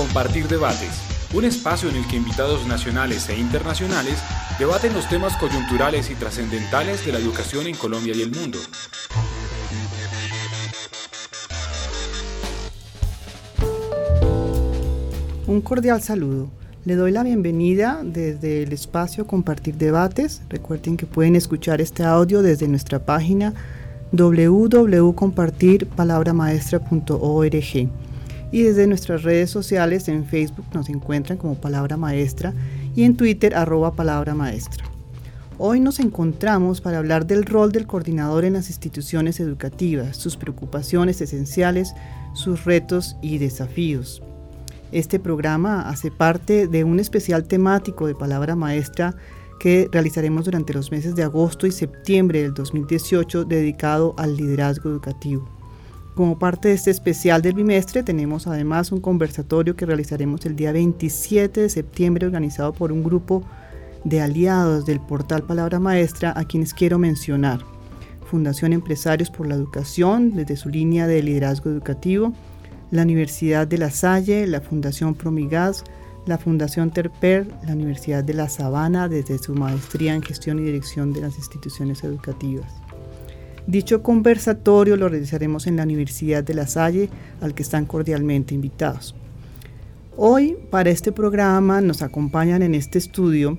Compartir Debates, un espacio en el que invitados nacionales e internacionales debaten los temas coyunturales y trascendentales de la educación en Colombia y el mundo. Un cordial saludo. Le doy la bienvenida desde el espacio Compartir Debates. Recuerden que pueden escuchar este audio desde nuestra página www.compartirpalabramaestra.org y desde nuestras redes sociales en Facebook nos encuentran como Palabra Maestra y en Twitter arroba Palabra Maestra. Hoy nos encontramos para hablar del rol del coordinador en las instituciones educativas, sus preocupaciones esenciales, sus retos y desafíos. Este programa hace parte de un especial temático de Palabra Maestra que realizaremos durante los meses de agosto y septiembre del 2018 dedicado al liderazgo educativo. Como parte de este especial del bimestre tenemos además un conversatorio que realizaremos el día 27 de septiembre organizado por un grupo de aliados del portal Palabra Maestra a quienes quiero mencionar. Fundación Empresarios por la Educación desde su línea de liderazgo educativo, la Universidad de La Salle, la Fundación Promigas, la Fundación Terper, la Universidad de La Sabana desde su maestría en gestión y dirección de las instituciones educativas. Dicho conversatorio lo realizaremos en la Universidad de La Salle, al que están cordialmente invitados. Hoy, para este programa, nos acompañan en este estudio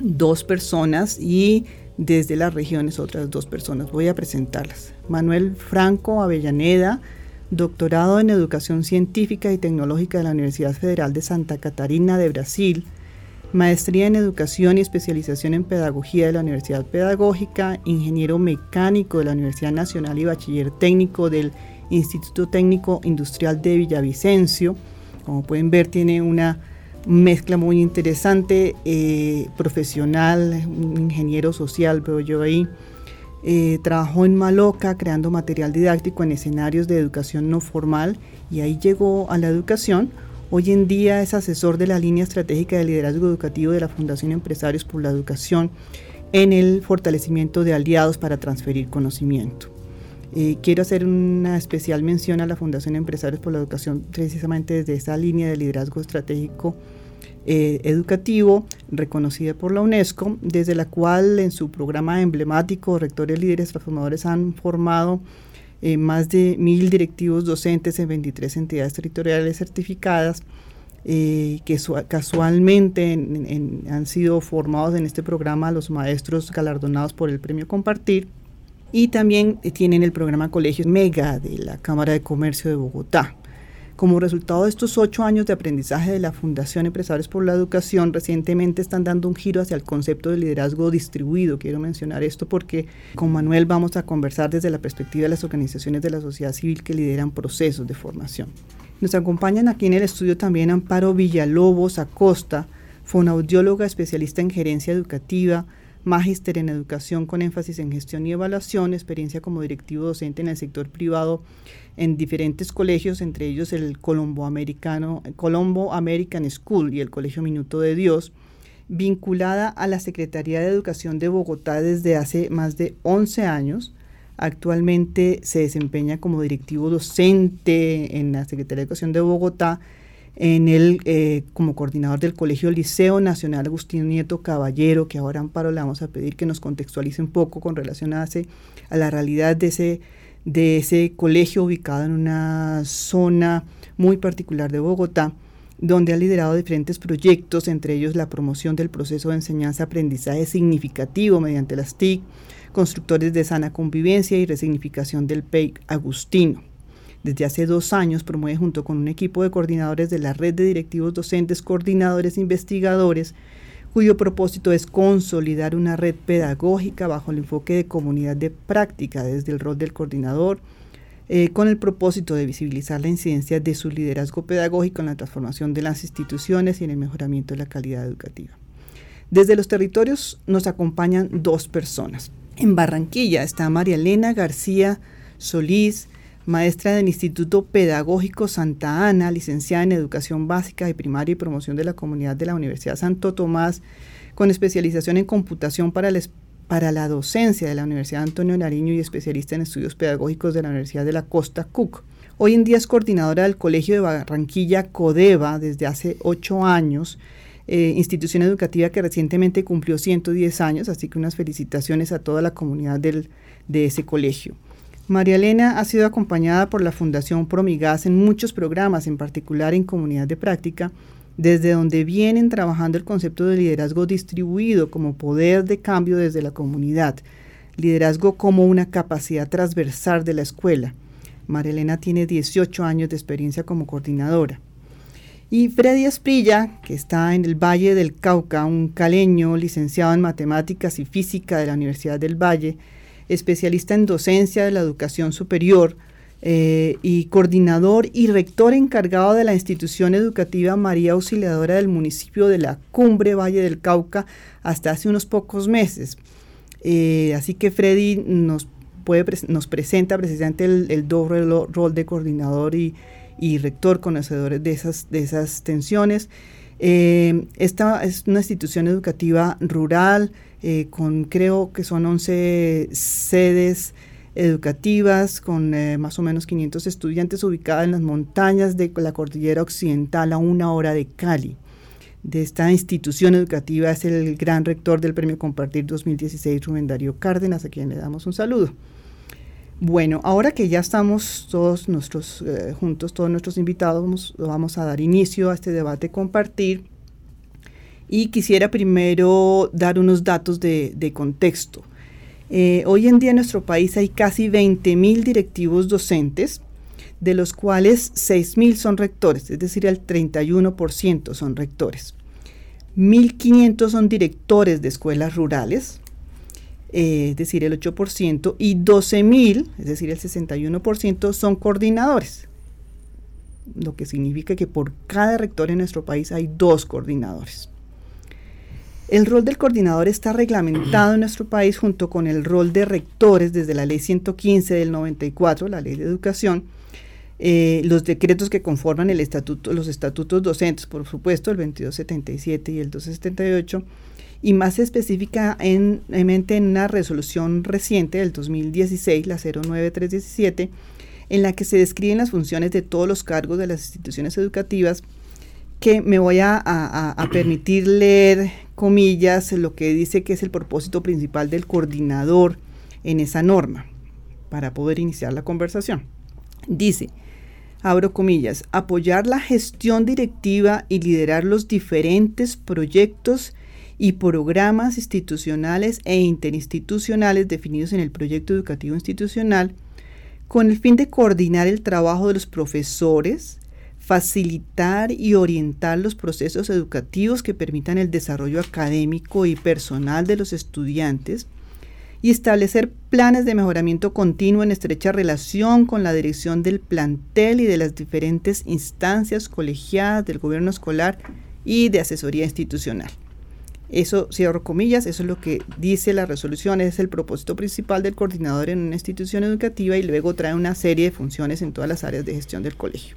dos personas y desde las regiones otras dos personas. Voy a presentarlas. Manuel Franco Avellaneda, doctorado en Educación Científica y Tecnológica de la Universidad Federal de Santa Catarina de Brasil, maestría en Educación y especialización en Pedagogía de la Universidad Pedagógica, ingeniero mecánico de la Universidad Nacional y bachiller técnico del Instituto Técnico Industrial de Villavicencio. Como pueden ver, tiene una mezcla muy interesante, eh, profesional, un ingeniero social, veo yo ahí eh, trabajó en Maloca creando material didáctico en escenarios de educación no formal y ahí llegó a la educación. Hoy en día es asesor de la línea estratégica de liderazgo educativo de la Fundación Empresarios por la Educación en el fortalecimiento de aliados para transferir conocimiento. Eh, quiero hacer una especial mención a la Fundación Empresarios por la Educación precisamente desde esa línea de liderazgo estratégico eh, educativo reconocida por la UNESCO, desde la cual en su programa emblemático Rectores Líderes Transformadores han formado eh, más de mil directivos docentes en 23 entidades territoriales certificadas. Eh, que casualmente han sido formados en este programa los maestros galardonados por el premio Compartir y también tienen el programa Colegios Mega de la Cámara de Comercio de Bogotá. Como resultado de estos ocho años de aprendizaje de la Fundación Empresarios por la Educación, recientemente están dando un giro hacia el concepto de liderazgo distribuido. Quiero mencionar esto porque con Manuel vamos a conversar desde la perspectiva de las organizaciones de la sociedad civil que lideran procesos de formación. Nos acompañan aquí en el estudio también Amparo Villalobos Acosta, fonaudióloga especialista en gerencia educativa, magíster en educación con énfasis en gestión y evaluación, experiencia como directivo docente en el sector privado en diferentes colegios, entre ellos el Colombo, Americano, Colombo American School y el Colegio Minuto de Dios, vinculada a la Secretaría de Educación de Bogotá desde hace más de 11 años. Actualmente se desempeña como directivo docente en la Secretaría de Educación de Bogotá en el, eh, como coordinador del Colegio Liceo Nacional Agustín Nieto Caballero, que ahora Amparo le vamos a pedir que nos contextualice un poco con relación a, a la realidad de ese, de ese colegio ubicado en una zona muy particular de Bogotá, donde ha liderado diferentes proyectos, entre ellos la promoción del proceso de enseñanza-aprendizaje significativo mediante las TIC, constructores de sana convivencia y resignificación del PEI Agustino. Desde hace dos años promueve junto con un equipo de coordinadores de la red de directivos docentes, coordinadores investigadores, cuyo propósito es consolidar una red pedagógica bajo el enfoque de comunidad de práctica desde el rol del coordinador, eh, con el propósito de visibilizar la incidencia de su liderazgo pedagógico en la transformación de las instituciones y en el mejoramiento de la calidad educativa. Desde los territorios nos acompañan dos personas. En Barranquilla está María Elena García Solís, maestra del Instituto Pedagógico Santa Ana, licenciada en Educación Básica y Primaria y Promoción de la Comunidad de la Universidad Santo Tomás, con especialización en computación para, la docencia de la Universidad Antonio Nariño y especialista en estudios pedagógicos de la Universidad de la Costa Cook. Hoy en día es coordinadora del Colegio de Barranquilla Codeva desde hace ocho años, eh, institución educativa que recientemente cumplió 110 años, así que unas felicitaciones a toda la comunidad de ese colegio. María Elena ha sido acompañada por la Fundación Promigas en muchos programas, en particular en Comunidad de Práctica, desde donde vienen trabajando el concepto de liderazgo distribuido como poder de cambio desde la comunidad, liderazgo como una capacidad transversal de la escuela. María Elena tiene 18 años de experiencia como coordinadora. Y Freddy Esprilla, que está en el Valle del Cauca, un caleño licenciado en Matemáticas y Física de la Universidad del Valle, especialista en docencia de la educación superior, eh, y coordinador y rector encargado de la institución educativa María Auxiliadora del municipio de la Cumbre Valle del Cauca hasta hace unos pocos meses. Eh, así que Freddy nos, puede, nos presenta precisamente el, doble rol de coordinador y, rector conocedor de esas, de esas tensiones. Eh, esta es una institución educativa rural con creo que son 11 sedes educativas con eh, más o menos 500 estudiantes ubicada en las montañas de la cordillera occidental a una hora de Cali. De esta institución educativa es el gran rector del Premio Compartir 2016, Rubén Darío Cárdenas, a quien le damos un saludo. Bueno, ahora que ya estamos todos nuestros eh, juntos, todos nuestros invitados, vamos, a dar inicio a este debate compartir. Y quisiera primero dar unos datos de, contexto. Eh, hoy en día en nuestro país hay casi 20.000 directivos docentes, de los cuales 6.000 son rectores, es decir, el 31% son rectores. 1.500 son directores de escuelas rurales, eh, es decir, el 8%, y 12.000, es decir, el 61%, son coordinadores, lo que significa que por cada rector en nuestro país hay dos coordinadores. El rol del coordinador está reglamentado en nuestro país junto con el rol de rectores desde la ley 115 del 94, la ley de educación, eh, los decretos que conforman el estatuto, los estatutos docentes, por supuesto, el 2277 y el 278, y más específicamente en una resolución reciente del 2016, la 09317, en la que se describen las funciones de todos los cargos de las instituciones educativas, que me voy a, permitir leer, comillas, lo que dice que es el propósito principal del coordinador en esa norma, para poder iniciar la conversación. Dice, abro comillas, apoyar la gestión directiva y liderar los diferentes proyectos y programas institucionales e interinstitucionales definidos en el proyecto educativo institucional con el fin de coordinar el trabajo de los profesores, facilitar y orientar los procesos educativos que permitan el desarrollo académico y personal de los estudiantes y establecer planes de mejoramiento continuo en estrecha relación con la dirección del plantel y de las diferentes instancias colegiadas del gobierno escolar y de asesoría institucional. Eso, cierro comillas, eso es lo que dice la resolución, es el propósito principal del coordinador en una institución educativa y luego trae una serie de funciones en todas las áreas de gestión del colegio.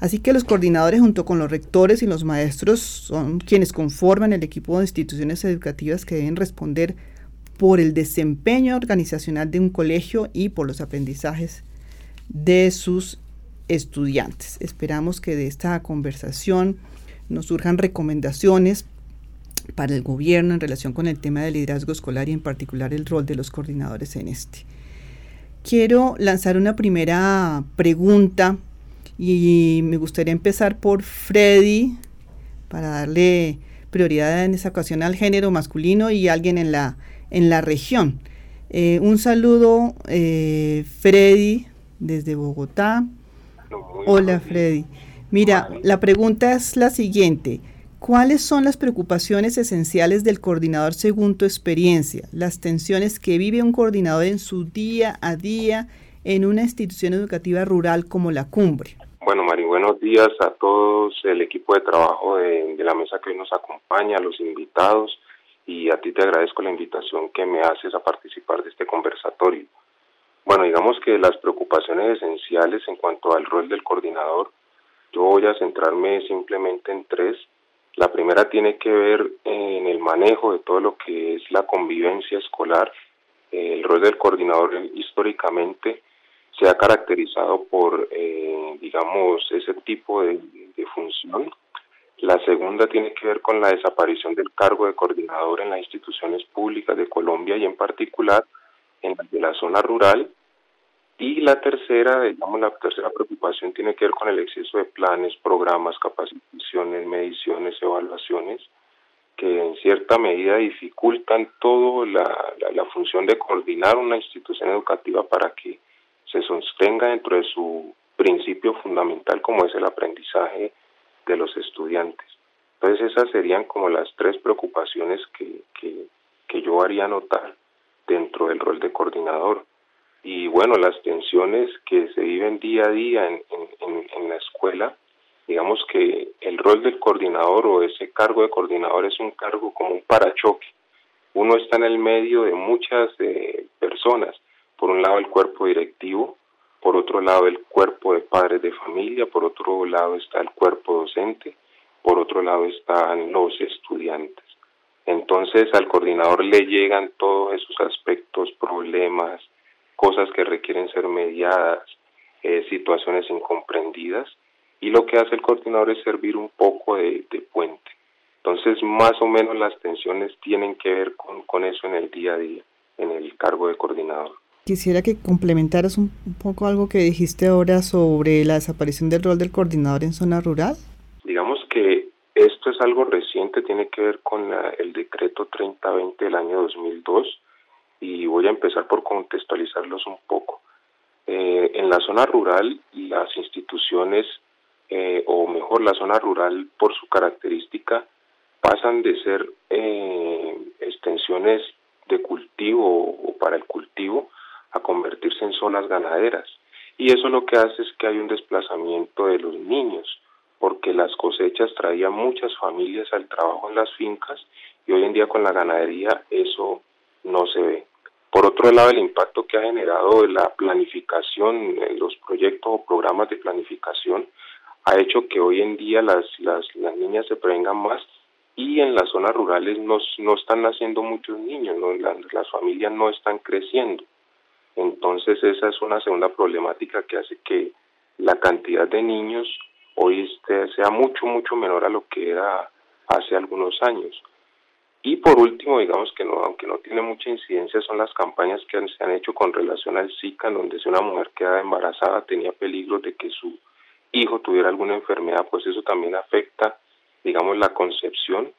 Así que los coordinadores junto con los rectores y los maestros son quienes conforman el equipo de instituciones educativas que deben responder por el desempeño organizacional de un colegio y por los aprendizajes de sus estudiantes. Esperamos que de esta conversación nos surjan recomendaciones para el gobierno en relación con el tema del liderazgo escolar y en particular el rol de los coordinadores en este. Quiero lanzar una primera pregunta y me gustaría empezar por Freddy para darle prioridad en esa ocasión al género masculino y alguien en la, en la región. Eh, un saludo, eh, Freddy, desde Bogotá. Hola, Freddy. Mira, la pregunta es la siguiente. ¿Cuáles son las preocupaciones esenciales del coordinador según tu experiencia? Las tensiones que vive un coordinador en su día a día en una institución educativa rural como la cumbre. Bueno, Mari, buenos días a todos el equipo de trabajo de, la mesa que hoy nos acompaña, a los invitados y a ti te agradezco la invitación que me haces a participar de este conversatorio. Bueno, digamos que las preocupaciones esenciales en cuanto al rol del coordinador, yo voy a centrarme simplemente en tres. La primera tiene que ver en el manejo de todo lo que es la convivencia escolar. El rol del coordinador históricamente se ha caracterizado por, eh, digamos, ese tipo de, función. La segunda tiene que ver con la desaparición del cargo de coordinador en las instituciones públicas de Colombia y en particular en la zona rural. Y la tercera, digamos, la tercera preocupación tiene que ver con el exceso de planes, programas, capacitaciones, mediciones, evaluaciones, que en cierta medida dificultan toda la función de coordinar una institución educativa para que se sostenga dentro de su principio fundamental como es el aprendizaje de los estudiantes. Entonces esas serían como las tres preocupaciones que, que, yo haría notar dentro del rol de coordinador. Y bueno, las tensiones que se viven día a día en, en, la escuela, digamos que el rol del coordinador o ese cargo de coordinador es un cargo como un parachoque. Uno está en el medio de muchas eh, personas por un lado el cuerpo directivo, por otro lado el cuerpo de padres de familia, por otro lado está el cuerpo docente, por otro lado están los estudiantes. Entonces al coordinador le llegan todos esos aspectos, problemas, cosas que requieren ser mediadas, eh, situaciones incomprendidas, y lo que hace el coordinador es servir un poco de, puente. Entonces, más o menos las tensiones tienen que ver con, con eso en el día a día, en el cargo de coordinador. Quisiera que complementaras un, poco algo que dijiste ahora sobre la desaparición del rol del coordinador en zona rural. Digamos que esto es algo reciente, tiene que ver con el decreto 3020 del año 2002 y voy a empezar por contextualizarlos un poco. Eh, en la zona rural, las instituciones, eh, o mejor, la zona rural por su característica, pasan de ser eh, extensiones de cultivo o para el cultivo a convertirse en zonas ganaderas. Y eso lo que hace es que hay un desplazamiento de los niños, porque las cosechas traían muchas familias al trabajo en las fincas y hoy en día con la ganadería eso no se ve. Por otro lado, el impacto que ha generado la planificación, en los proyectos o programas de planificación, ha hecho que hoy en día las, las, las niñas se prevengan más y en las zonas rurales no, no están naciendo muchos niños, ¿no? las, las familias no están creciendo. Entonces esa es una segunda problemática que hace que la cantidad de niños hoy este, sea mucho, mucho menor a lo que era hace algunos años. Y por último, digamos que no, aunque no tiene mucha incidencia, son las campañas que se han hecho con relación al Zika, donde si una mujer queda embarazada tenía peligro de que su hijo tuviera alguna enfermedad, pues eso también afecta, digamos, la concepción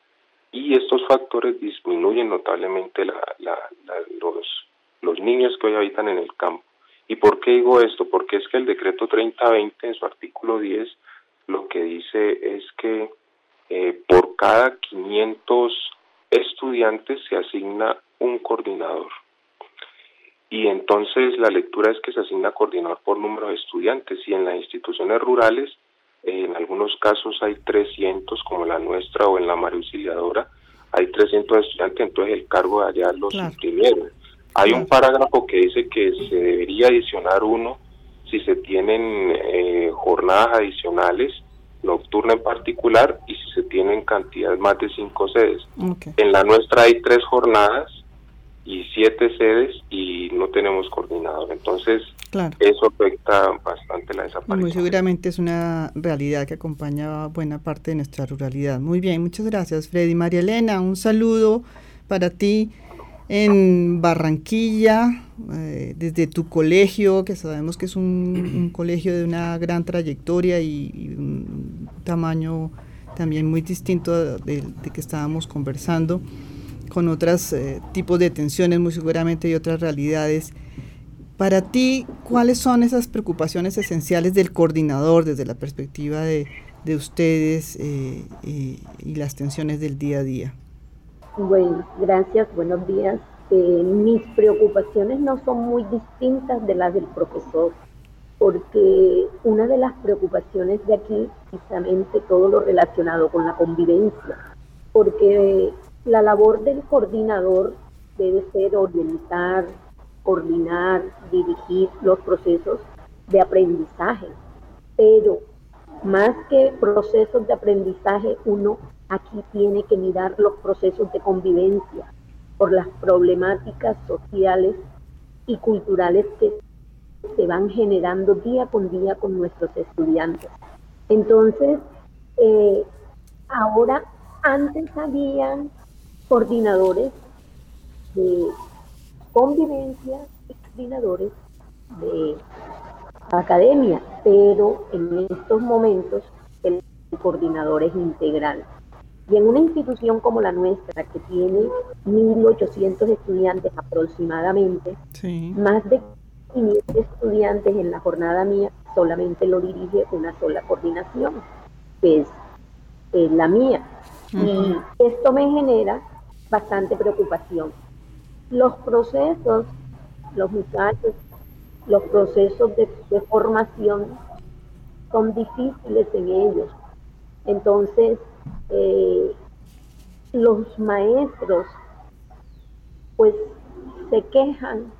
y estos factores disminuyen notablemente la, la, los, los niños que hoy habitan en el campo. ¿Y por qué digo esto? Porque es que el decreto 3020 en su artículo 10 lo que dice es que eh, por cada 500 estudiantes se asigna un coordinador. Y entonces la lectura es que se asigna coordinador por número de estudiantes y en las instituciones rurales, en algunos casos hay 300 como la nuestra o en la María Auxiliadora, hay 300 estudiantes, entonces el cargo de allá los claro. Hay un parágrafo que dice que se debería adicionar uno si se tienen eh, jornadas adicionales, nocturna en particular, y si se tienen cantidad más de cinco sedes. En la nuestra hay tres jornadas y siete sedes y no tenemos coordinador. Entonces, eso afecta bastante la desaparición. Muy seguramente es una realidad que acompaña buena parte de nuestra ruralidad. Muy bien, muchas gracias, Freddy. María Elena, un saludo para ti en Barranquilla, eh, desde tu colegio, que sabemos que es un, colegio de una gran trayectoria y, un tamaño también muy distinto de, que estábamos conversando, con otros eh, tipos de tensiones muy seguramente y otras realidades. Para ti, ¿cuáles son esas preocupaciones esenciales del coordinador desde la perspectiva de, ustedes eh, y las tensiones del día a día? Bueno, gracias, buenos días. Eh, mis preocupaciones no son muy distintas de las del profesor, porque una de las preocupaciones de aquí precisamente todo lo relacionado con la convivencia, porque la labor del coordinador debe ser orientar, coordinar, dirigir los procesos de aprendizaje, pero más que procesos de aprendizaje, uno aquí tiene que mirar los procesos de convivencia por las problemáticas sociales y culturales que se van generando día con día con nuestros estudiantes. Entonces, eh, ahora, antes habían coordinadores de convivencia y coordinadores de academia, pero en estos momentos el coordinador es integral. Y en una institución como la nuestra, que tiene 1.800 estudiantes aproximadamente, más de 500 estudiantes en la jornada mía, solamente lo dirige una sola coordinación, que es, la mía. Y esto me genera bastante preocupación. Los procesos, los muchachos, los procesos de, de formación son difíciles en ellos. Entonces, eh, los maestros pues se quejan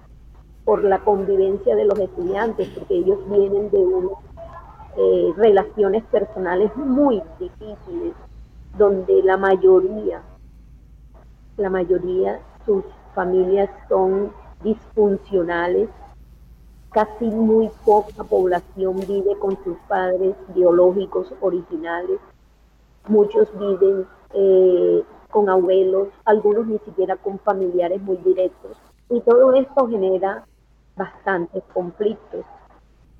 por la convivencia de los estudiantes, porque ellos vienen de unas eh, relaciones personales muy difíciles, donde la mayoría, la mayoría, sus familias son disfuncionales, casi muy poca población vive con sus padres biológicos originales, muchos viven eh, con abuelos, algunos ni siquiera con familiares muy directos. Y todo esto genera bastantes conflictos.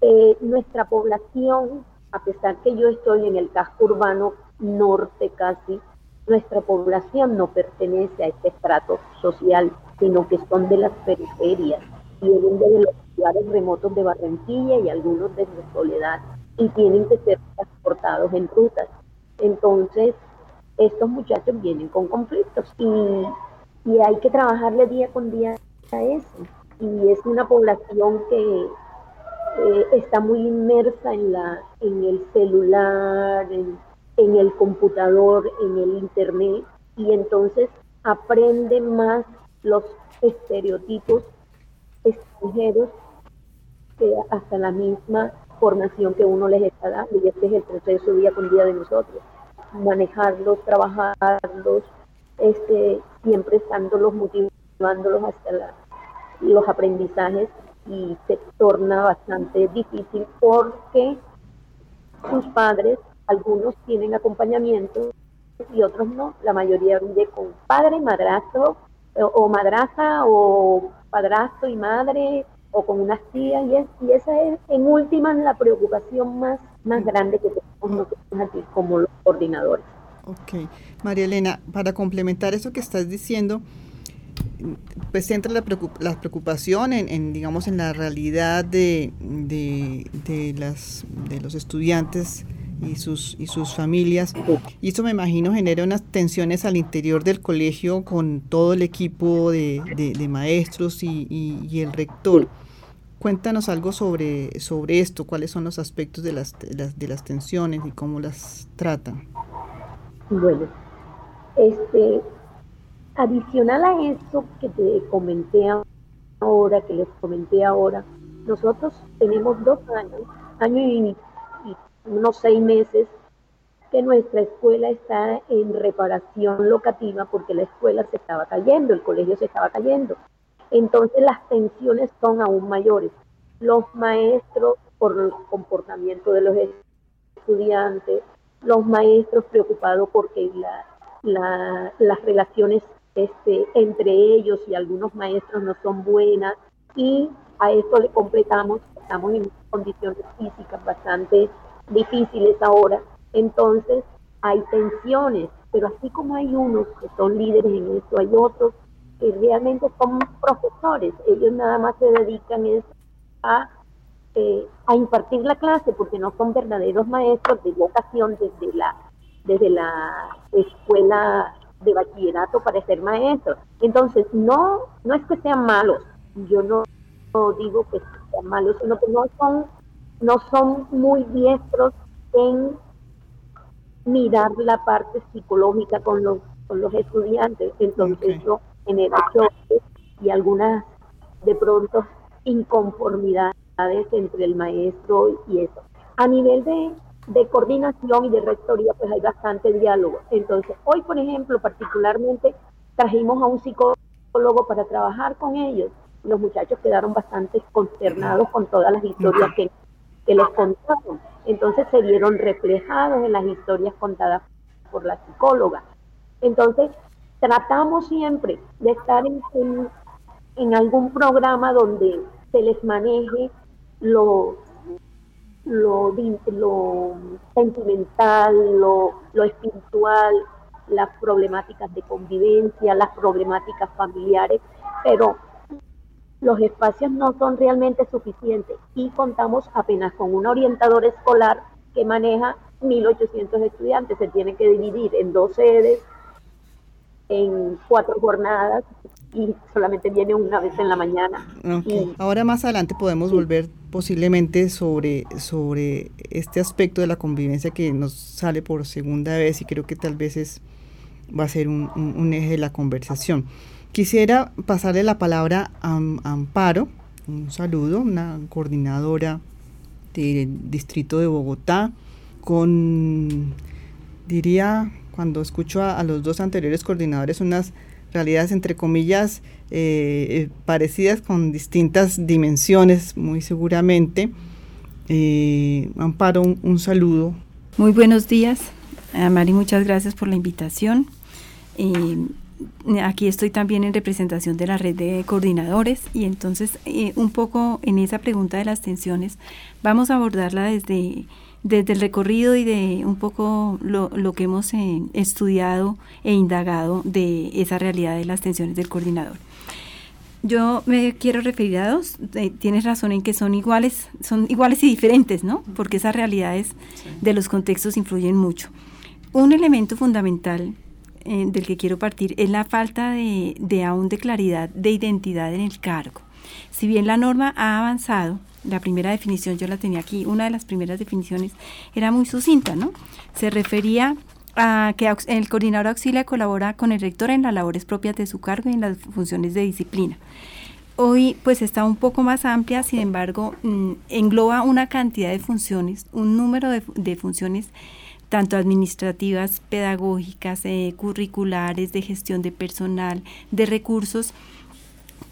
Eh, nuestra población, a pesar que yo estoy en el casco urbano norte casi, nuestra población no pertenece a este estrato social, sino que son de las periferias, vienen de los lugares remotos de Barranquilla y algunos de Soledad, y tienen que ser transportados en rutas. Entonces, estos muchachos vienen con conflictos y, hay que trabajarle día con día a eso. Y es una población que eh, está muy inmersa en, la, en el celular, en, en el computador, en el internet, y entonces aprende más los estereotipos extranjeros hasta la misma formación que uno les está dando, y este es el proceso día con día de nosotros manejarlos, trabajarlos, este, siempre estándolos motivándolos hasta los aprendizajes y se torna bastante difícil porque sus padres, algunos tienen acompañamiento y otros no, la mayoría vive con padre, madrastro o, o madraza o padrastro y madre o con unas tías y, es, y esa es en últimas la preocupación más, más grande que tenemos nosotros aquí como los coordinadores. Ok, María Elena, para complementar eso que estás diciendo, pues entra la, preocupación en, digamos, en la realidad de, de, las, de los estudiantes y sus, y sus familias. Y eso me imagino genera unas tensiones al interior del colegio con todo el equipo de, maestros y, y, el rector. Cuéntanos algo sobre, sobre esto, cuáles son los aspectos de las, de las, tensiones y cómo las tratan. Bueno, este, adicional a eso que te comenté ahora, que les comenté ahora, nosotros tenemos dos años, año y unos seis meses que nuestra escuela está en reparación locativa porque la escuela se estaba cayendo, el colegio se estaba cayendo. Entonces las tensiones son aún mayores. Los maestros por el comportamiento de los estudiantes, los maestros preocupados porque las relaciones este, entre ellos y algunos maestros no son buenas y a esto le completamos, estamos en condiciones físicas bastante difíciles ahora, entonces hay tensiones, pero así como hay unos que son líderes en esto, hay otros que realmente son profesores, ellos nada más se dedican a, eh, a impartir la clase porque no son verdaderos maestros de vocación desde la, desde la escuela de bachillerato para ser maestros. Entonces, no, no es que sean malos, yo no, no digo que sean malos, sino que no son no son muy diestros en mirar la parte psicológica con los, con los estudiantes. Entonces eso genera choques y algunas de pronto inconformidades entre el maestro y eso. A nivel de, de coordinación y de rectoría, pues hay bastante diálogo. Entonces, hoy, por ejemplo, particularmente trajimos a un psicólogo para trabajar con ellos los muchachos quedaron bastante consternados con todas las historias que, que les contaron. Entonces se vieron reflejados en las historias contadas por la psicóloga. Entonces, tratamos siempre de estar en, algún programa donde se les maneje lo, lo, lo sentimental, lo, lo espiritual, las problemáticas de convivencia, las problemáticas familiares, pero los espacios no son realmente suficientes y contamos apenas con un orientador escolar que maneja 1.800 estudiantes. Se tiene que dividir en dos sedes, en cuatro jornadas y solamente viene una vez en la mañana. Ahora más adelante podemos volver posiblemente sobre, sobre este aspecto de la convivencia que nos sale por segunda vez y creo que tal vez es, va a ser un, un eje de la conversación. Quisiera pasarle la palabra a, Amparo, un saludo, una coordinadora del distrito de Bogotá, con, diría, cuando escucho a, los dos anteriores coordinadores, unas realidades entre comillas eh, eh, parecidas con distintas dimensiones, muy seguramente. Eh, Amparo, un, saludo. Muy buenos días, Mari, muchas gracias por la invitación aquí estoy también en representación de la red de coordinadores y entonces un poco en esa pregunta de las tensiones vamos a abordarla desde, desde el recorrido y de un poco lo, lo que hemos eh, estudiado e indagado de esa realidad de las tensiones del coordinador. Yo me quiero referir a dos, eh, tienes razón en que son iguales, son iguales y diferentes, ¿no? Porque esas realidades de los contextos influyen mucho. Un elemento fundamental eh, del que quiero partir es la falta de, de aún de claridad de identidad en el cargo. Si bien la norma ha avanzado, la primera definición yo la tenía aquí, una de las primeras definiciones era muy sucinta, ¿no? Se refería a que el coordinador auxilia colabora con el rector en las labores propias de su cargo y en las funciones de disciplina. Hoy pues está un poco más amplia, sin embargo, mm, engloba una cantidad de funciones, un número de, de funciones tanto administrativas, pedagógicas, eh, curriculares, de gestión de personal, de recursos,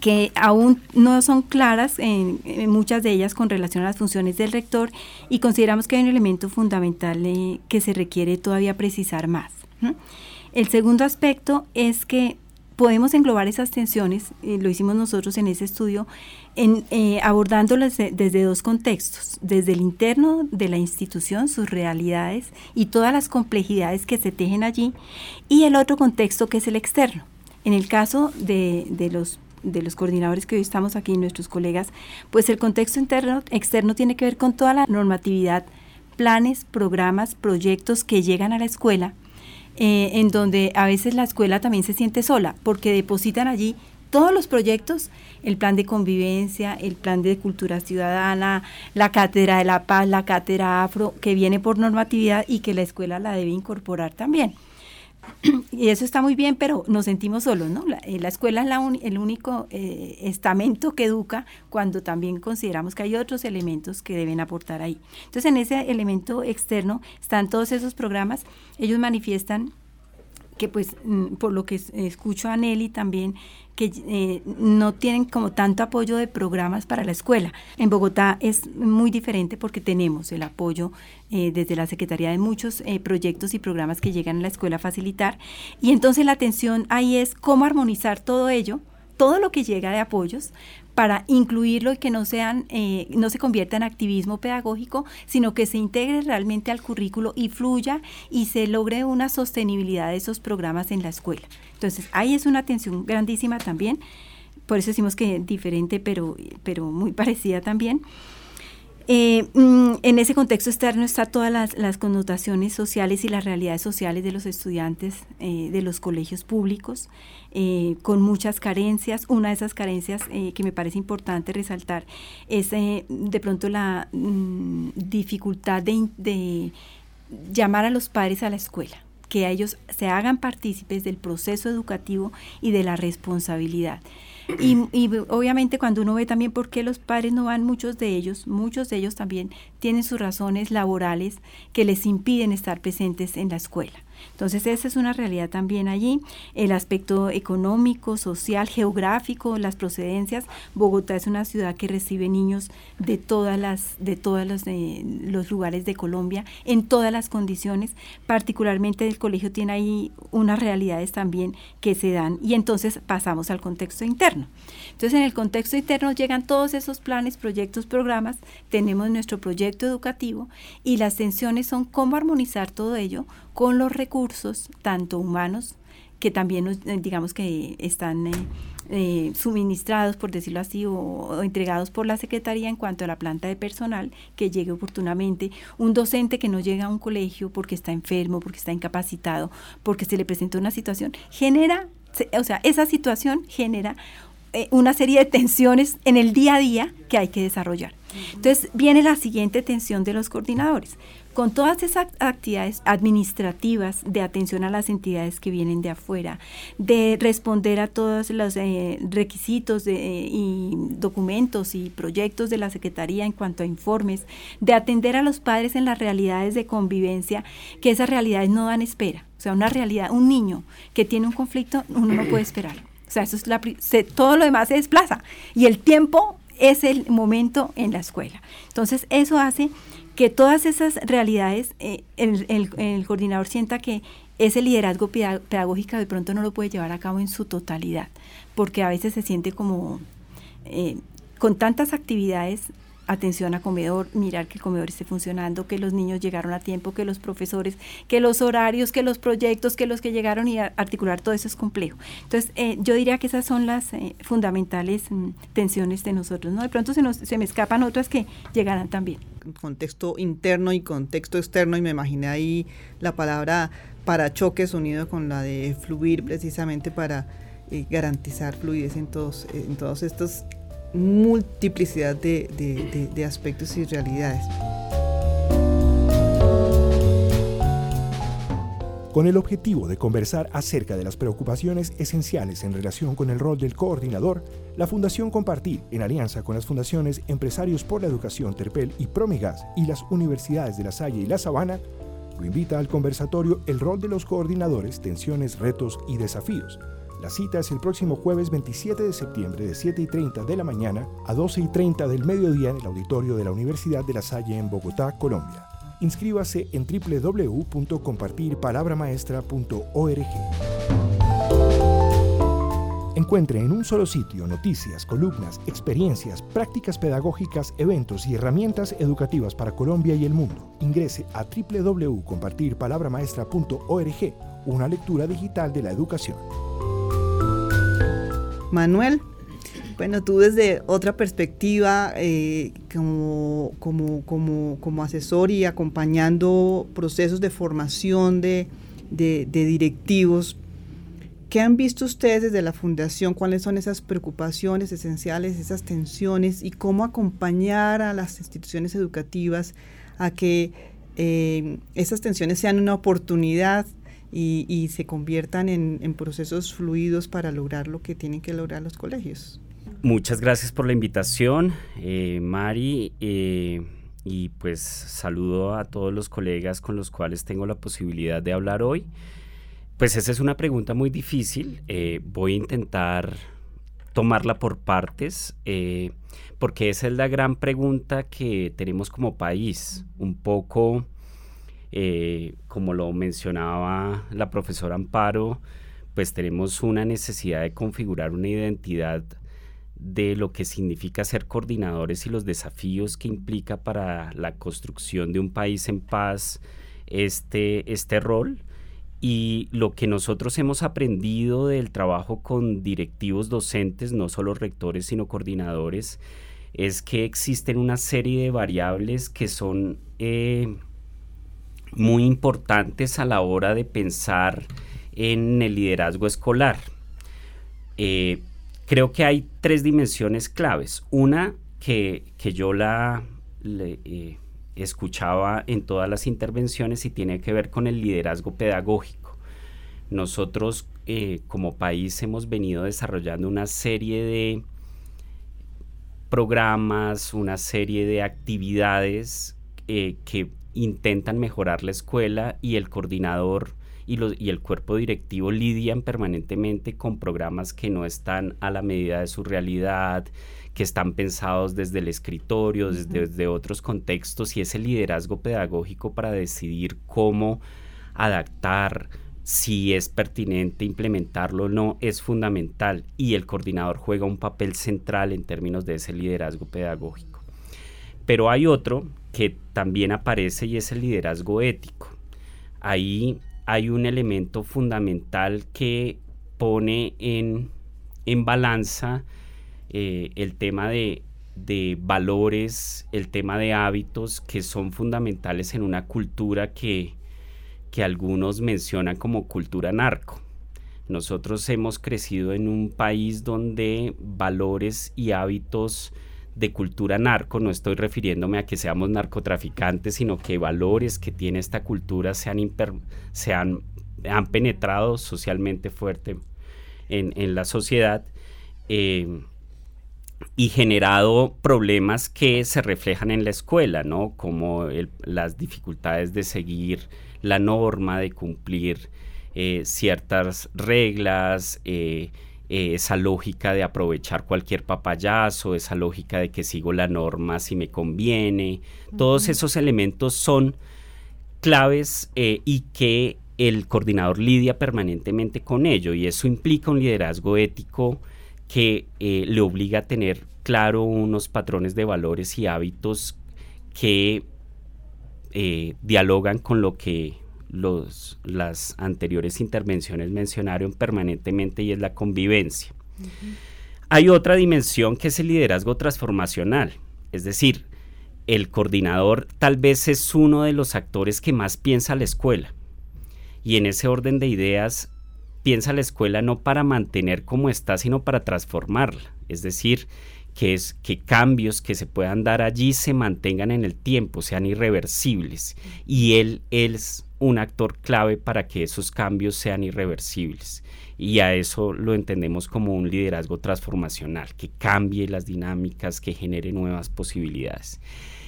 que aún no son claras en, muchas de ellas con relación a las funciones del rector y consideramos que hay un elemento fundamental eh, que se requiere todavía precisar más. El segundo aspecto es que podemos englobar esas tensiones, y lo hicimos nosotros en ese estudio, en, eh, abordándolas desde dos contextos, desde el interno de la institución, sus realidades y todas las complejidades que se tejen allí, y el otro contexto que es el externo. En el caso de, de los de los coordinadores que hoy estamos aquí, nuestros colegas, pues el contexto interno, externo tiene que ver con toda la normatividad, planes, programas, proyectos que llegan a la escuela eh, en donde a veces la escuela también se siente sola, porque depositan allí todos los proyectos, el plan de convivencia, el plan de cultura ciudadana, la cátedra de la paz, la cátedra afro, que viene por normatividad y que la escuela la debe incorporar también. y eso está muy bien, pero nos sentimos solos, ¿no? La, eh, escuela es el único eh, estamento que educa cuando también consideramos que hay otros elementos que deben aportar ahí. Entonces, en ese elemento externo están todos esos programas, ellos manifiestan que pues mm, por lo que escucho a Nelly también, que eh, no tienen como tanto apoyo de programas para la escuela. En Bogotá es muy diferente porque tenemos el apoyo eh, desde la Secretaría de muchos eh, proyectos y programas que llegan a la escuela a facilitar. Y entonces la atención ahí es cómo armonizar todo ello todo lo que llega de apoyos para incluirlo y que no sean, eh, no se convierta en activismo pedagógico, sino que se integre realmente al currículo y fluya y se logre una sostenibilidad de esos programas en la escuela. Entonces, ahí es una atención grandísima también, por eso decimos que diferente, pero, pero muy parecida también. Eh, mm, en ese contexto externo están todas las, connotaciones sociales y las realidades sociales de los estudiantes eh, de los colegios públicos, eh, con muchas carencias. Una de esas carencias que me parece importante resaltar es de pronto la mm, dificultad de llamar a los padres a la escuela que ellos se hagan partícipes del proceso educativo y de la responsabilidad. Y, obviamente cuando uno ve también por qué los padres no van, muchos de ellos, muchos de ellos también tienen sus razones laborales que les impiden estar presentes en la escuela. Entonces esa es una realidad también allí. El aspecto económico, social, geográfico, las procedencias. Bogotá es una ciudad que recibe niños de todas las, de todos los, los lugares de Colombia, en todas las condiciones. Particularmente el colegio tiene ahí unas realidades también que se dan y entonces pasamos al contexto interno. Entonces en el contexto interno llegan todos esos planes, proyectos, programas, tenemos nuestro proyecto educativo y las tensiones son cómo armonizar todo ello con los recursos, tanto humanos, que también eh, digamos que están eh, eh, suministrados, por decirlo así, o, entregados por la Secretaría en cuanto a la planta de personal que llegue oportunamente. Un docente que no llega a un colegio porque está enfermo, porque está incapacitado, porque se le presentó una situación, genera, o sea, esa situación genera una serie de tensiones en el día a día que hay que desarrollar. Entonces viene la siguiente tensión de los coordinadores. Con todas esas actividades administrativas de atención a las entidades que vienen de afuera, de responder a todos los eh, requisitos de, y documentos y proyectos de la Secretaría en cuanto a informes, de atender a los padres en las realidades de convivencia, que esas realidades no dan espera. O sea, una realidad, un niño que tiene un conflicto, uno no puede esperar. O sea, eso es la, todo lo demás se desplaza. Y el tiempo es el momento en la escuela. Entonces, eso hace que todas esas realidades, eh, el, coordinador sienta que ese liderazgo pedagógico de pronto no lo puede llevar a cabo en su totalidad, porque a veces se siente como eh, con tantas actividades atención a comedor, mirar que el comedor esté funcionando, que los niños llegaron a tiempo, que los profesores, que los horarios, que los proyectos, que los que llegaron y articular todo eso es complejo. Entonces, eh, yo diría que esas son las eh, fundamentales mm, tensiones de nosotros, ¿no? De pronto se, nos, se me escapan otras que llegarán también. Contexto interno y contexto externo, y me imaginé ahí la palabra para choques unido con la de fluir precisamente para eh, garantizar fluidez en todos, en todos estos multiplicidad de, aspectos y realidades. Con el objetivo de conversar acerca de las preocupaciones esenciales en relación con el rol del coordinador, la Fundación Compartir, en alianza con las fundaciones Empresarios por la Educación Terpel y Promigas y las universidades de La Salle y La Sabana, lo invita al conversatorio El rol de los coordinadores, tensiones, retos y desafíos, la cita es el próximo jueves 27 de septiembre de 7 y 30 de la mañana a 12 y 30 del mediodía en el auditorio de la Universidad de La Salle en Bogotá, Colombia. Inscríbase en www.compartirpalabramaestra.org. Encuentre en un solo sitio noticias, columnas, experiencias, prácticas pedagógicas, eventos y herramientas educativas para Colombia y el mundo. Ingrese a www.compartirpalabramaestra.org, una lectura digital de la educación. Manuel, bueno, tú desde otra perspectiva, eh, como, como, como, como, asesor y acompañando procesos de formación de, de, directivos, ¿qué han visto ustedes desde la fundación? ¿Cuáles son esas preocupaciones esenciales, esas tensiones y cómo acompañar a las instituciones educativas a que eh, esas tensiones sean una oportunidad y, se conviertan en, procesos fluidos para lograr lo que tienen que lograr los colegios. Muchas gracias por la invitación, eh, Mari. Eh, y pues saludo a todos los colegas con los cuales tengo la posibilidad de hablar hoy. Pues esa es una pregunta muy difícil. Eh, voy a intentar tomarla por partes, porque esa es la gran pregunta que tenemos como país. Un poco eh, como lo mencionaba la profesora Amparo, pues tenemos una necesidad de configurar una identidad de lo que significa ser coordinadores y los desafíos que implica para la construcción de un país en paz este, este rol. Y lo que nosotros hemos aprendido del trabajo con directivos docentes, no solo rectores, sino coordinadores, es que existen una serie de variables que son eh, muy importantes a la hora de pensar en el liderazgo escolar. Eh, creo que hay tres dimensiones claves. Una que, yo la eh, escuchaba en todas las intervenciones y tiene que ver con el liderazgo pedagógico. Nosotros eh, como país hemos venido desarrollando una serie de programas, una serie de actividades que intentan mejorar la escuela y el coordinador y, los, y el cuerpo directivo lidian permanentemente con programas que no están a la medida de su realidad, que están pensados desde el escritorio, desde, otros contextos, y ese liderazgo pedagógico para decidir cómo adaptar, si es pertinente implementarlo o no, es fundamental y el coordinador juega un papel central en términos de ese liderazgo pedagógico. Pero hay otro que también aparece y es el liderazgo ético. Ahí hay un elemento fundamental que pone en, en balanza eh, el tema de, valores, el tema de hábitos que son fundamentales en una cultura que, que algunos mencionan como cultura narco. Nosotros hemos crecido en un país donde valores y hábitos de cultura narco, no estoy refiriéndome a que seamos narcotraficantes, sino que valores que tiene esta cultura se han, se han, penetrado socialmente fuerte en, la sociedad. Eh, y generado problemas que se reflejan en la escuela, ¿no? Como las dificultades de seguir la norma, de cumplir eh, ciertas reglas, eh, eh, esa lógica de aprovechar cualquier papayazo, esa lógica de que sigo la norma si me conviene. Todos esos elementos son claves y que el coordinador lidia permanentemente con ello y eso implica un liderazgo ético que eh, le obliga a tener claro unos patrones de valores y hábitos que eh, dialogan con lo que los, las anteriores intervenciones mencionaron permanentemente y es la convivencia. Hay otra dimensión que es el liderazgo transformacional, es decir, el coordinador tal vez es uno de los actores que más piensa la escuela. Y en ese orden de ideas piensa la escuela no para mantener como está, sino para transformarla. Es decir, que, es, que cambios que se puedan dar allí se mantengan en el tiempo, sean irreversibles. Y él, es un actor clave para que esos cambios sean irreversibles. Y a eso lo entendemos como un liderazgo transformacional, que cambie las dinámicas, que genere nuevas posibilidades.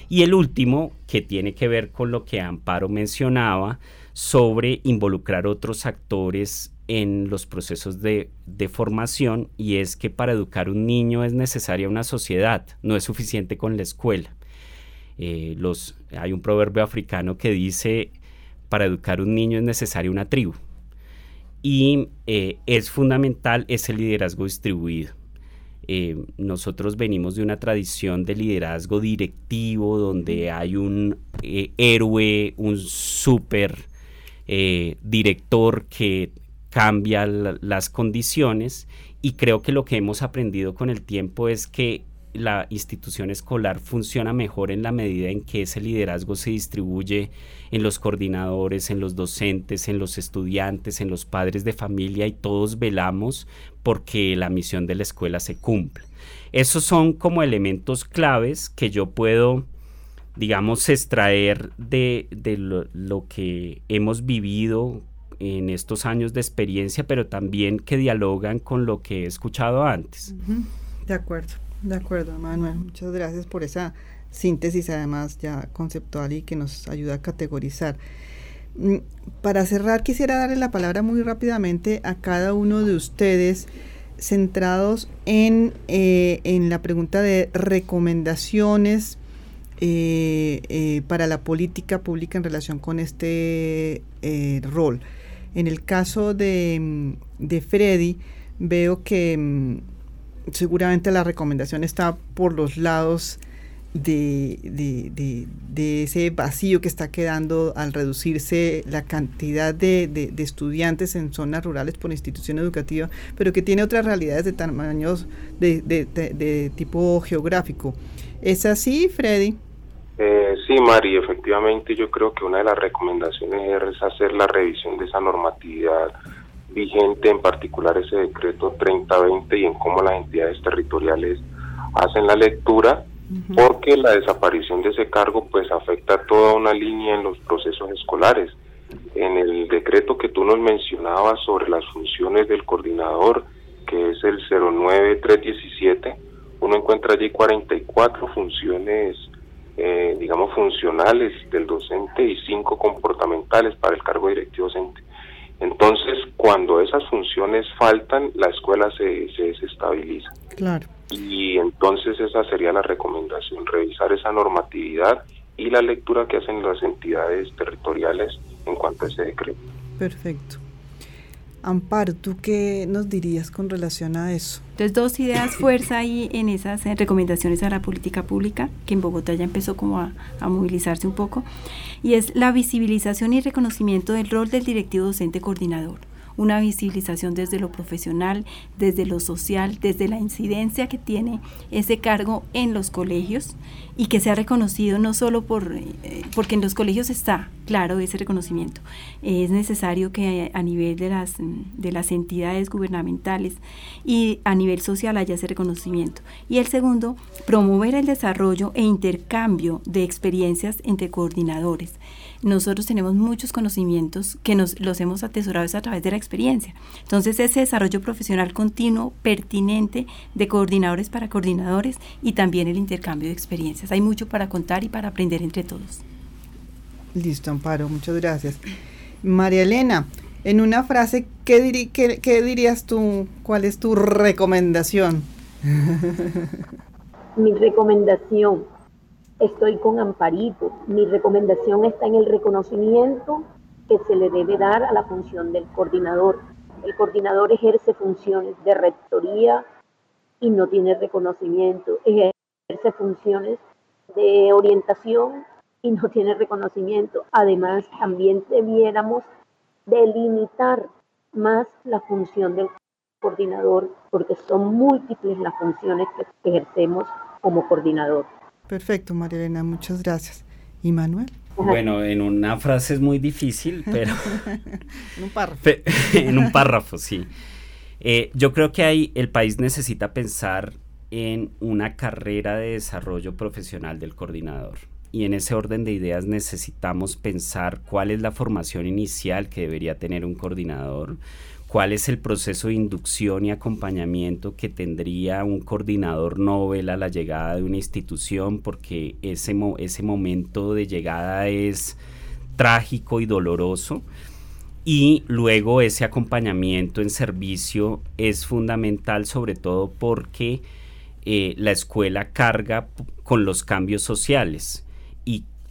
Y el último, que tiene que ver con lo que Amparo mencionaba, sobre involucrar otros actores en los procesos de, formación y es que para educar un niño es necesaria una sociedad, no es suficiente con la escuela. Eh, los, hay un proverbio africano que dice, para educar un niño es necesaria una tribu. Y eh, es fundamental ese liderazgo distribuido. Eh, nosotros venimos de una tradición de liderazgo directivo donde hay un héroe, un súper director que cambia las condiciones y creo que lo que hemos aprendido con el tiempo es que la institución escolar funciona mejor en la medida en que ese liderazgo se distribuye en los coordinadores, en los docentes, en los estudiantes, en los padres de familia y todos velamos porque la misión de la escuela se cumpla. Esos son como elementos claves que yo puedo, digamos, extraer de, lo, lo que hemos vivido en estos años de experiencia, pero también que dialogan con lo que he escuchado antes. De acuerdo, de acuerdo, Manuel. Muchas gracias por esa síntesis, además ya conceptual y que nos ayuda a categorizar. Mm, para cerrar, quisiera darle la palabra muy rápidamente a cada uno de ustedes centrados en, eh, en la pregunta de recomendaciones eh, eh, para la política pública en relación con este rol. En el caso de, mm, de Freddy, veo que mm, seguramente la recomendación está por los lados de, ese vacío que está quedando al reducirse la cantidad de, estudiantes en zonas rurales por institución educativa, pero que tiene otras realidades de tamaños de, tipo geográfico. ¿Es así, Freddy? Eh, sí, Mari, efectivamente yo creo que una de las recomendaciones es hacer la revisión de esa normatividad vigente, en particular ese decreto 3020 y en cómo las entidades territoriales hacen la lectura, porque la desaparición de ese cargo pues afecta toda una línea en los procesos escolares. En el decreto que tú nos mencionabas sobre las funciones del coordinador, que es el 09317, uno encuentra allí 44 funciones eh, digamos, funcionales del docente y cinco comportamentales para el cargo directivo docente. Entonces, cuando esas funciones faltan, la escuela se, se desestabiliza. Claro. Y entonces esa sería la recomendación, revisar esa normatividad y la lectura que hacen las entidades territoriales en cuanto a ese decreto. Perfecto. Amparo, ¿tú qué nos dirías con relación a eso? Entonces, dos ideas fuerza ahí en esas eh, recomendaciones a la política pública, que en Bogotá ya empezó como a, a, movilizarse un poco, y es la visibilización y reconocimiento del rol del directivo docente coordinador una visibilización desde lo profesional, desde lo social, desde la incidencia que tiene ese cargo en los colegios y que sea reconocido no solo por, eh, porque en los colegios está claro ese reconocimiento, es necesario que a nivel de las, de las entidades gubernamentales y a nivel social haya ese reconocimiento. Y el segundo, promover el desarrollo e intercambio de experiencias entre coordinadores nosotros tenemos muchos conocimientos que nos los hemos atesorado a través de la experiencia. Entonces, ese desarrollo profesional continuo, pertinente, de coordinadores para coordinadores y también el intercambio de experiencias. Hay mucho para contar y para aprender entre todos. Listo, Amparo, muchas gracias. María Elena, en una frase, ¿qué, qué dirías tú? ¿Cuál es tu recomendación? Mi recomendación estoy con Amparito. Mi recomendación está en el reconocimiento que se le debe dar a la función del coordinador. El coordinador ejerce funciones de rectoría y no tiene reconocimiento. Ejerce funciones de orientación y no tiene reconocimiento. Además, también debiéramos delimitar más la función del coordinador porque son múltiples las funciones que ejercemos como coordinador. Perfecto, María Elena, muchas gracias. ¿Y Manuel? Bueno, en una frase es muy difícil, pero... en un párrafo. en un párrafo, sí. Eh, yo creo que hay, el país necesita pensar en una carrera de desarrollo profesional del coordinador. Y en ese orden de ideas necesitamos pensar cuál es la formación inicial que debería tener un coordinador, cuál es el proceso de inducción y acompañamiento que tendría un coordinador Nobel a la llegada de una institución, porque ese, ese momento de llegada es trágico y doloroso. Y luego ese acompañamiento en servicio es fundamental, sobre todo porque eh, la escuela carga con los cambios sociales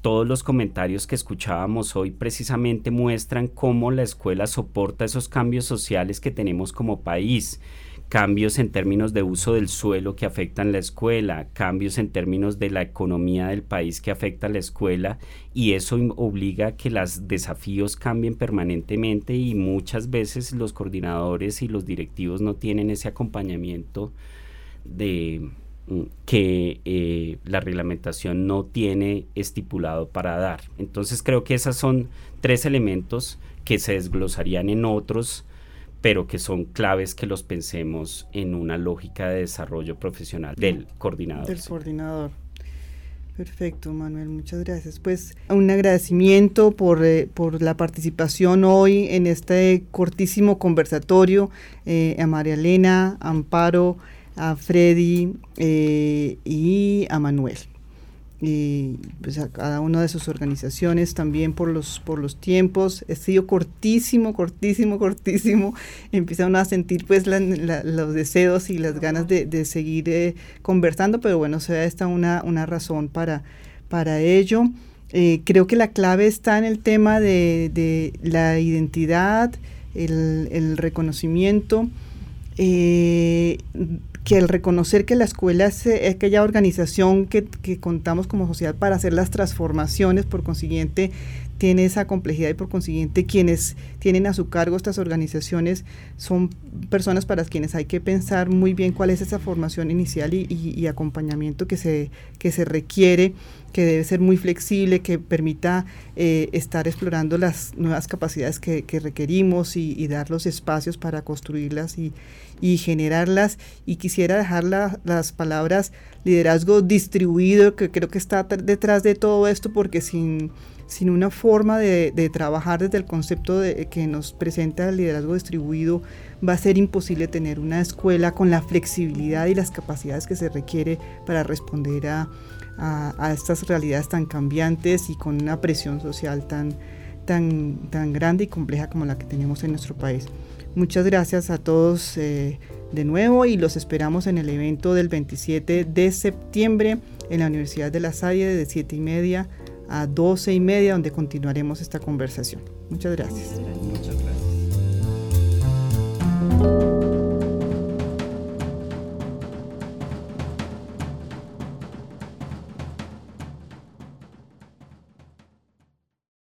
todos los comentarios que escuchábamos hoy precisamente muestran cómo la escuela soporta esos cambios sociales que tenemos como país. Cambios en términos de uso del suelo que afectan la escuela, cambios en términos de la economía del país que afecta a la escuela y eso obliga a que los desafíos cambien permanentemente y muchas veces los coordinadores y los directivos no tienen ese acompañamiento de, que eh, la reglamentación no tiene estipulado para dar. Entonces creo que esos son tres elementos que se desglosarían en otros, pero que son claves que los pensemos en una lógica de desarrollo profesional del coordinador. Del coordinador. Perfecto, Manuel, muchas gracias. Pues un agradecimiento por, eh, por la participación hoy en este cortísimo conversatorio eh, a María Elena, Amparo, a Freddy eh, y a Manuel. Y pues a cada una de sus organizaciones también por los, por los tiempos. Ha sido cortísimo, cortísimo, cortísimo. Empiezan a sentir pues los deseos y las ganas de, seguir eh, conversando, pero bueno, se da esta una, una razón para, para ello. Eh, creo que la clave está en el tema de, la identidad, el, el reconocimiento. Eh, que el reconocer que la escuela es eh, aquella organización que, que, contamos como sociedad para hacer las transformaciones, por consiguiente tiene esa complejidad y por consiguiente quienes tienen a su cargo estas organizaciones son personas para quienes hay que pensar muy bien cuál es esa formación inicial y, acompañamiento que se, que se requiere, que debe ser muy flexible, que permita eh, estar explorando las nuevas capacidades que, requerimos y, dar los espacios para construirlas y, generarlas. Y quisiera dejar las palabras liderazgo distribuido, que creo que está detrás de todo esto, porque sin sino una forma de, trabajar desde el concepto que nos presenta el liderazgo distribuido, va a ser imposible tener una escuela con la flexibilidad y las capacidades que se requiere para responder a, a, estas realidades tan cambiantes y con una presión social tan, tan, tan grande y compleja como la que tenemos en nuestro país. Muchas gracias a todos eh, de nuevo y los esperamos en el evento del 27 de septiembre en la Universidad de La Salle de 7 y media a 12 y media, donde continuaremos esta conversación. Muchas gracias. Muchas gracias.